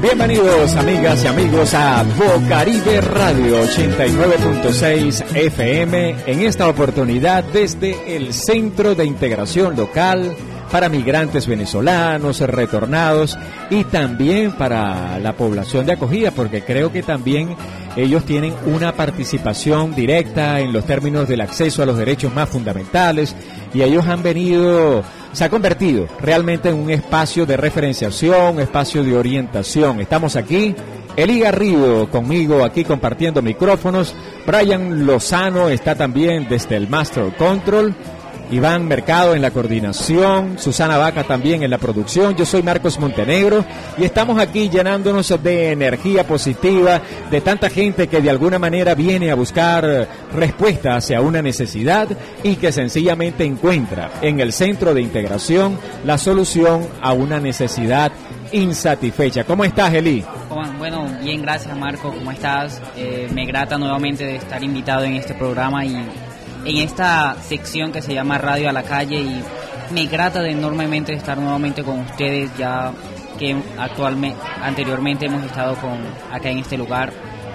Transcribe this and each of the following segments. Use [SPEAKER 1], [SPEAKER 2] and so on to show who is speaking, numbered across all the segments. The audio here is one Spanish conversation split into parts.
[SPEAKER 1] Bienvenidos amigas y amigos a Bocaribe Radio 89.6 FM en esta oportunidad desde el Centro de Integración Local para migrantes venezolanos, retornados y también para la población de acogida, porque creo que también ellos tienen una participación directa en los términos del acceso a los derechos más fundamentales y ellos han venido, se ha convertido realmente en un espacio de referenciación, un espacio de orientación. Estamos aquí. Eli Garrido conmigo aquí compartiendo micrófonos. Brian Lozano está también desde el Master Control. Iván Mercado en la coordinación, Susana Vaca también en la producción, yo soy Marcos Montenegro y estamos aquí llenándonos de energía positiva, de tanta gente que de alguna manera viene a buscar respuesta hacia una necesidad y que sencillamente encuentra en el centro de integración la solución a una necesidad insatisfecha. ¿Cómo estás, Eli?
[SPEAKER 2] Bueno, bien, gracias Marco, ¿cómo estás? Eh, me grata nuevamente de estar invitado en este programa y en esta sección que se llama Radio a la Calle y me grata de enormemente estar nuevamente con ustedes ya que actualmente anteriormente hemos estado con acá en este lugar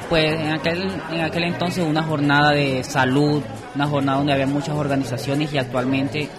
[SPEAKER 2] pues en aquel en aquel entonces una jornada de salud una jornada donde había muchas organizaciones y actualmente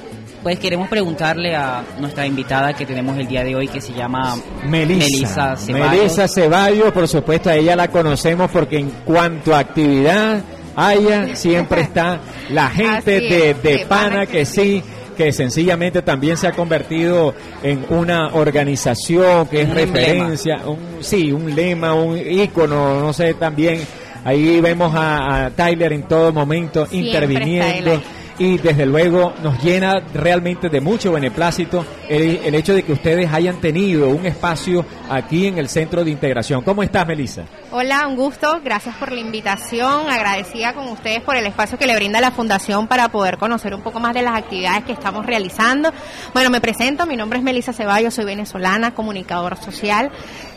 [SPEAKER 2] pues queremos preguntarle a nuestra invitada que tenemos el día de hoy que se llama
[SPEAKER 1] Melissa Ceballos. Melissa Ceballos, por supuesto, a ella la conocemos porque en cuanto a actividad haya, siempre está la gente de, de, Pana que sí. que sencillamente también se ha convertido en una organización que es referencia, un, sí, un lema, un ícono, no sé, también. Ahí vemos a, Tyler en todo momento interviniendo y desde luego nos llena realmente de mucho beneplácito el, hecho de que ustedes hayan tenido un espacio aquí en el Centro de Integración. ¿Cómo estás, Melissa?
[SPEAKER 3] Hola, un gusto. Gracias por la invitación. Agradecida con ustedes por el espacio que le brinda la Fundación para poder conocer un poco más de las actividades que estamos realizando. Bueno, me presento. Mi nombre es Melissa Ceballos, soy venezolana, comunicadora social.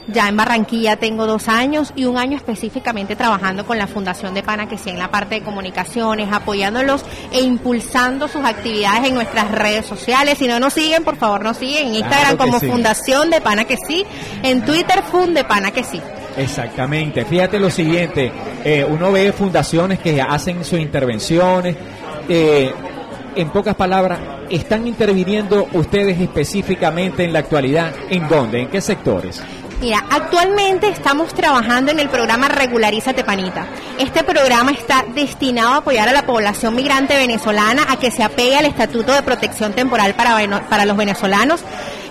[SPEAKER 3] Ya en Barranquilla tengo dos años y un año específicamente trabajando con la Fundación de Pana, que sí en la parte de comunicaciones, apoyándolos e impulsando sus actividades en nuestras redes sociales. Si no nos siguen, por favor nos siguen en Instagram como Fundación de Pana que sí, en Twitter Fund Pana que sí.
[SPEAKER 1] Exactamente. Fíjate lo siguiente, eh, uno ve fundaciones que hacen sus intervenciones. Eh, en pocas palabras, ¿están interviniendo ustedes específicamente en la actualidad? ¿En dónde? ¿En qué sectores?
[SPEAKER 3] Mira, actualmente estamos trabajando en el programa Regulariza Tepanita. Este programa está destinado a apoyar a la población migrante venezolana a que se apegue al Estatuto de Protección Temporal para, para los venezolanos.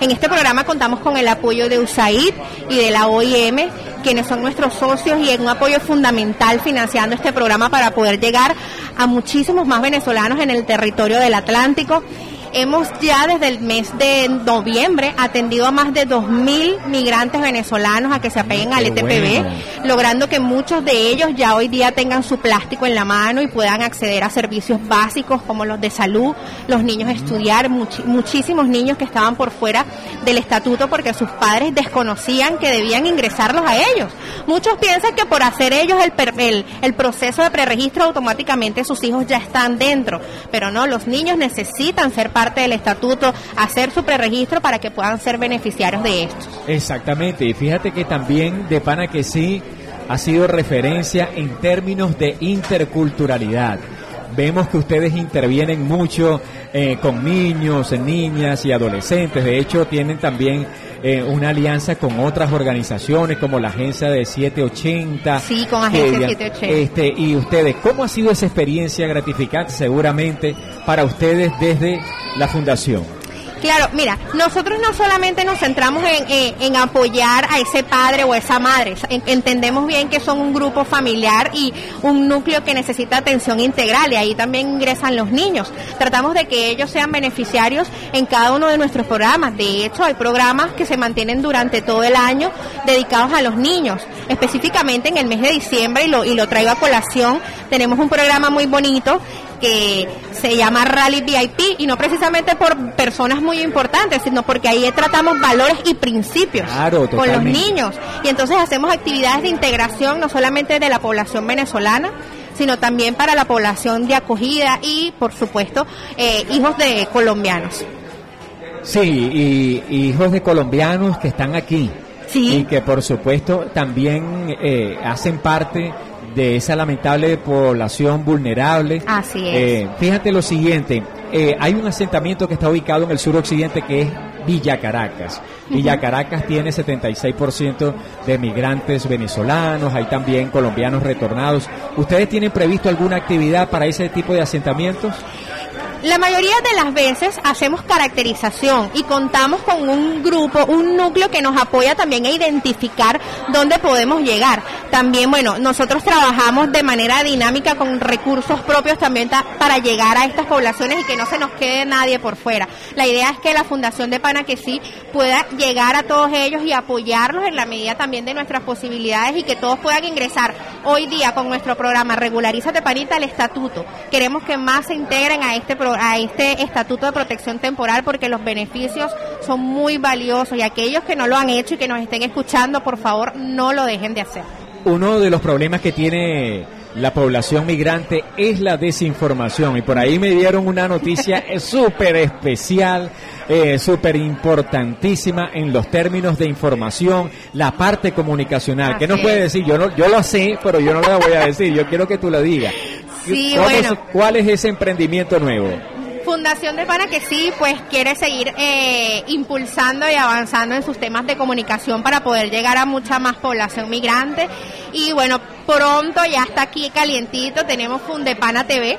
[SPEAKER 3] En este programa contamos con el apoyo de USAID y de la OIM, quienes son nuestros socios y en un apoyo fundamental financiando este programa para poder llegar a muchísimos más venezolanos en el territorio del Atlántico hemos ya desde el mes de noviembre atendido a más de 2.000 migrantes venezolanos a que se apeguen al ETPB, logrando que muchos de ellos ya hoy día tengan su plástico en la mano y puedan acceder a servicios básicos como los de salud, los niños estudiar, muchísimos niños que estaban por fuera del estatuto porque sus padres desconocían que debían ingresarlos a ellos. Muchos piensan que por hacer ellos el, el, el proceso de preregistro automáticamente sus hijos ya están dentro, pero no, los niños necesitan ser parte del estatuto, hacer su preregistro para que puedan ser beneficiarios de esto.
[SPEAKER 1] Exactamente, y fíjate que también de pana que sí ha sido referencia en términos de interculturalidad. Vemos que ustedes intervienen mucho eh, con niños, niñas y adolescentes. De hecho, tienen también eh, una alianza con otras organizaciones como la agencia de 780.
[SPEAKER 3] Sí, con agencia 780.
[SPEAKER 1] Este, y ustedes, ¿cómo ha sido esa experiencia gratificante seguramente para ustedes desde la fundación?
[SPEAKER 3] Claro, mira, nosotros no solamente nos centramos en, apoyar a ese padre o esa madre, entendemos bien que son un grupo familiar y un núcleo que necesita atención integral y ahí también ingresan los niños. Tratamos de que ellos sean beneficiarios en cada uno de nuestros programas. De hecho, hay programas que se mantienen durante todo el año dedicados a los niños, específicamente en el mes de diciembre y lo, y lo traigo a colación. Tenemos un programa muy bonito que se llama Rally VIP y no precisamente por personas muy importantes, sino porque ahí tratamos valores y principios con los niños. Y entonces hacemos actividades de integración no solamente de la población venezolana, sino también para la población de acogida y, por supuesto, eh, hijos de colombianos.
[SPEAKER 1] Sí, y, hijos de colombianos que están aquí. y que por supuesto también eh, hacen parte de esa lamentable población vulnerable.
[SPEAKER 3] Así es.
[SPEAKER 1] Eh, fíjate lo siguiente, eh, hay un asentamiento que está ubicado en el suroccidente que es Villa Caracas. Villa Caracas tiene 76% de migrantes venezolanos, hay también colombianos retornados. ¿Ustedes tienen previsto alguna actividad para ese tipo de asentamientos?
[SPEAKER 3] La mayoría de las veces hacemos caracterización y contamos con un grupo, un núcleo que nos apoya también a identificar dónde podemos llegar. También, bueno, nosotros trabajamos de manera dinámica con recursos propios también para llegar a estas poblaciones y que no se nos quede nadie por fuera. La idea es que la Fundación de Pana que sí pueda llegar a todos ellos y apoyarlos en la medida también de nuestras posibilidades y que todos puedan ingresar hoy día con nuestro programa Regularízate Panita al estatuto. Queremos que más se integren a este programa a este estatuto de protección temporal porque los beneficios son muy valiosos y aquellos que no lo han hecho y que nos estén escuchando, por favor, no lo dejen de hacer.
[SPEAKER 1] Uno de los problemas que tiene la población migrante es la desinformación y por ahí me dieron una noticia súper especial, eh, súper importantísima en los términos de información, la parte comunicacional. ¿Qué nos puede decir? Yo no, yo lo sé, pero yo no lo voy a decir. Yo quiero que tú lo digas.
[SPEAKER 3] Sí, bueno.
[SPEAKER 1] ¿Cuál es ese emprendimiento nuevo?
[SPEAKER 3] Fundación de Pana que sí, pues quiere seguir eh, impulsando y avanzando en sus temas de comunicación para poder llegar a mucha más población migrante. Y bueno, pronto ya está aquí calientito, tenemos Fundepana TV,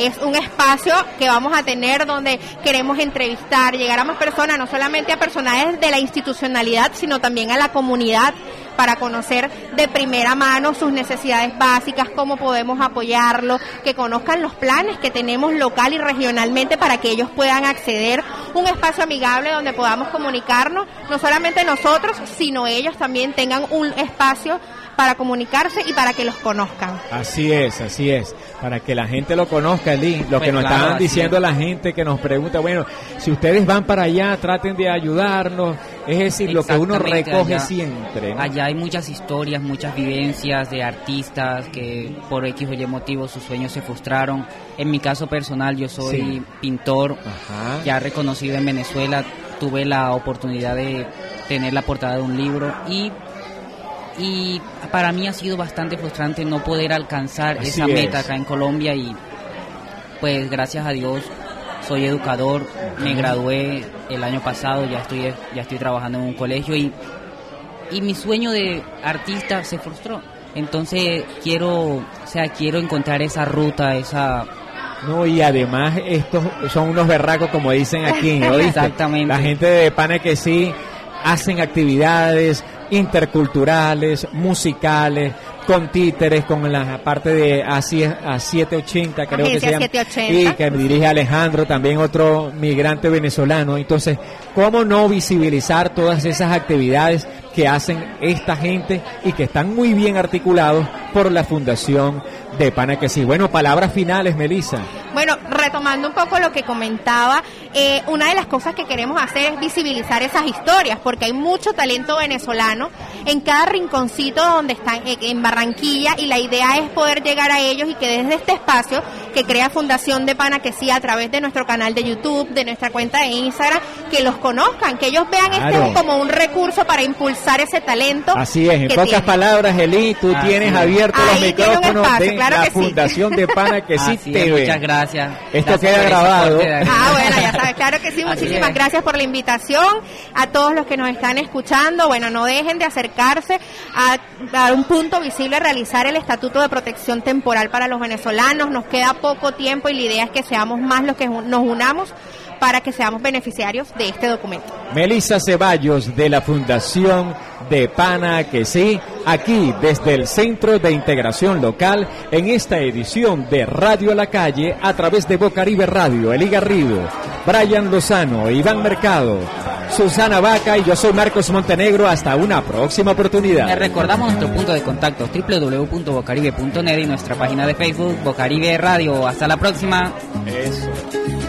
[SPEAKER 3] es un espacio que vamos a tener donde queremos entrevistar, llegar a más personas, no solamente a personajes de la institucionalidad, sino también a la comunidad para conocer de primera mano sus necesidades básicas, cómo podemos apoyarlo, que conozcan los planes que tenemos local y regionalmente para que ellos puedan acceder. Un espacio amigable donde podamos comunicarnos, no solamente nosotros, sino ellos también tengan un espacio para comunicarse y para que los conozcan.
[SPEAKER 1] Así es, así es, para que la gente lo conozca. Lo pues que nos estaban diciendo la gente que nos pregunta, bueno, si ustedes van para allá, traten de ayudarnos. Es decir, lo que uno recoge siempre.
[SPEAKER 2] Allá hay muchas historias, muchas vivencias de artistas que por X o Y motivo sus sueños se frustraron. En mi caso personal, yo soy pintor, ya reconocido en Venezuela. Tuve la oportunidad de tener la portada de un libro y y para mí ha sido bastante frustrante no poder alcanzar esa meta acá en Colombia y pues gracias a Dios soy educador, me gradué el año pasado, ya estoy ya estoy trabajando en un colegio y y mi sueño de artista se frustró. Entonces quiero, o sea, quiero encontrar esa ruta, esa
[SPEAKER 1] no, y además estos son unos berracos como dicen aquí, ¿no?
[SPEAKER 2] Exactamente.
[SPEAKER 1] La gente de Pana que sí hacen actividades, interculturales, musicales, con títeres, con la parte de a, 780, creo que se llama, y que dirige Alejandro, también otro migrante venezolano. Entonces, ¿cómo no visibilizar todas esas actividades que hacen esta gente y que están muy bien articulados por la Fundación de Pana que sí. Bueno, palabras finales, Melissa.
[SPEAKER 3] Bueno, retomando un poco lo que comentaba, eh, una de las cosas que queremos hacer es visibilizar esas historias, porque hay mucho talento venezolano en cada rinconcito donde están eh, en Barranquilla y la idea es poder llegar a ellos y que desde este espacio que crea Fundación de Pana que sí a través de nuestro canal de YouTube, de nuestra cuenta de Instagram, que los conozcan, que ellos vean este como un recurso para impulsar ese talento.
[SPEAKER 1] Así es, en pocas palabras, Eli, tú tienes abiertos los micrófonos de la Fundación de Pana que sí te
[SPEAKER 2] Muchas gracias.
[SPEAKER 1] Esto queda grabado.
[SPEAKER 3] Ah, bueno, ya sabes, claro que sí, muchísimas gracias por la invitación a todos los que nos están escuchando. Bueno, no dejen de acercarse a, a un punto visible a realizar el Estatuto de Protección Temporal para los venezolanos. Nos queda poco tiempo y la idea es que seamos más los que nos unamos para que seamos beneficiarios de este documento.
[SPEAKER 1] Melissa Ceballos de la Fundación de Pana que sí, aquí desde el Centro de Integración Local en esta edición de Radio a la Calle a través de Bocaribe Radio, Eli Garrido, Brian Lozano, Iván Mercado, Susana Vaca y yo soy Marcos Montenegro. Hasta una próxima oportunidad.
[SPEAKER 2] Les recordamos nuestro punto de contacto www.bocaribe.net y nuestra página de Facebook Bocaribe Radio. Hasta la próxima.
[SPEAKER 1] Eso.